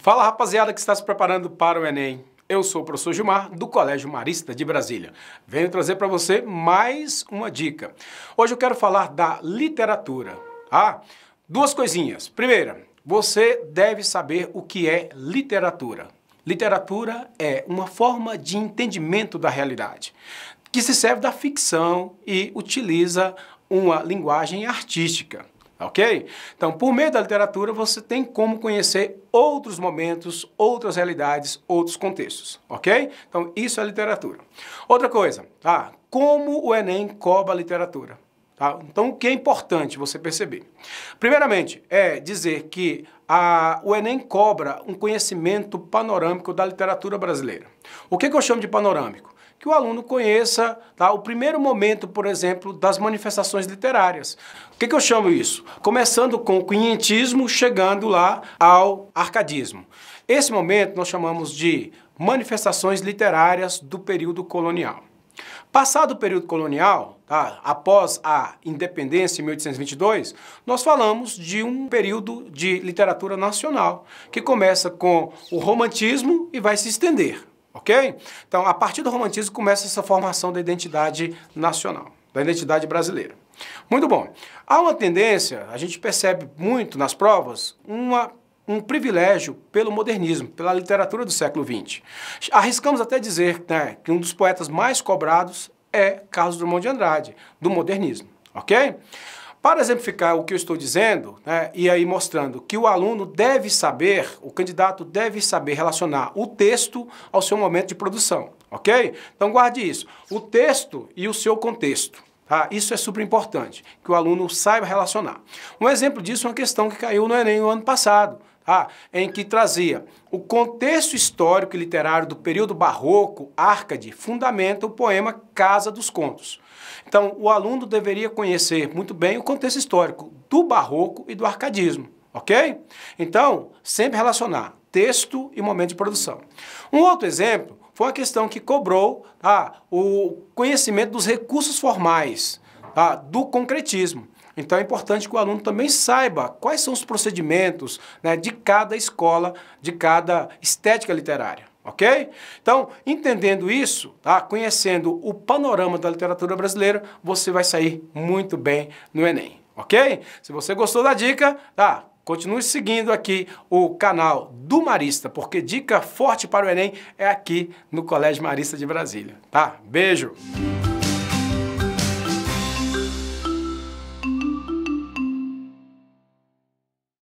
Fala rapaziada que está se preparando para o Enem. Eu sou o professor Gilmar, do Colégio Marista de Brasília. Venho trazer para você mais uma dica. Hoje eu quero falar da literatura. Ah, duas coisinhas. Primeira, você deve saber o que é literatura. Literatura é uma forma de entendimento da realidade, que se serve da ficção e utiliza uma linguagem artística ok? Então, por meio da literatura, você tem como conhecer outros momentos, outras realidades, outros contextos, ok? Então, isso é literatura. Outra coisa, tá? como o Enem cobra a literatura? Tá? Então, o que é importante você perceber? Primeiramente, é dizer que a, o Enem cobra um conhecimento panorâmico da literatura brasileira. O que, que eu chamo de panorâmico? Que o aluno conheça tá, o primeiro momento, por exemplo, das manifestações literárias. O que, que eu chamo isso? Começando com o quinhentismo, chegando lá ao arcadismo. Esse momento nós chamamos de manifestações literárias do período colonial. Passado o período colonial, tá, após a independência em 1822, nós falamos de um período de literatura nacional, que começa com o romantismo e vai se estender. Ok? Então, a partir do romantismo começa essa formação da identidade nacional, da identidade brasileira. Muito bom. Há uma tendência, a gente percebe muito nas provas, uma, um privilégio pelo modernismo, pela literatura do século XX. Arriscamos até dizer né, que um dos poetas mais cobrados é Carlos Drummond de Andrade, do modernismo. Ok? Para exemplificar o que eu estou dizendo, né, e aí mostrando que o aluno deve saber, o candidato deve saber relacionar o texto ao seu momento de produção, ok? Então guarde isso, o texto e o seu contexto. Tá? Isso é super importante, que o aluno saiba relacionar. Um exemplo disso é uma questão que caiu no Enem no ano passado, tá? em que trazia o contexto histórico e literário do período barroco, Arcade, fundamenta o poema Casa dos Contos. Então, o aluno deveria conhecer muito bem o contexto histórico do barroco e do arcadismo, ok? Então, sempre relacionar texto e momento de produção. Um outro exemplo foi uma questão que cobrou tá, o conhecimento dos recursos formais tá, do concretismo. Então é importante que o aluno também saiba quais são os procedimentos né, de cada escola, de cada estética literária ok? Então, entendendo isso, tá? conhecendo o panorama da literatura brasileira, você vai sair muito bem no Enem, ok? Se você gostou da dica, tá? Continue seguindo aqui o canal do Marista, porque dica forte para o Enem é aqui no Colégio Marista de Brasília, tá? Beijo!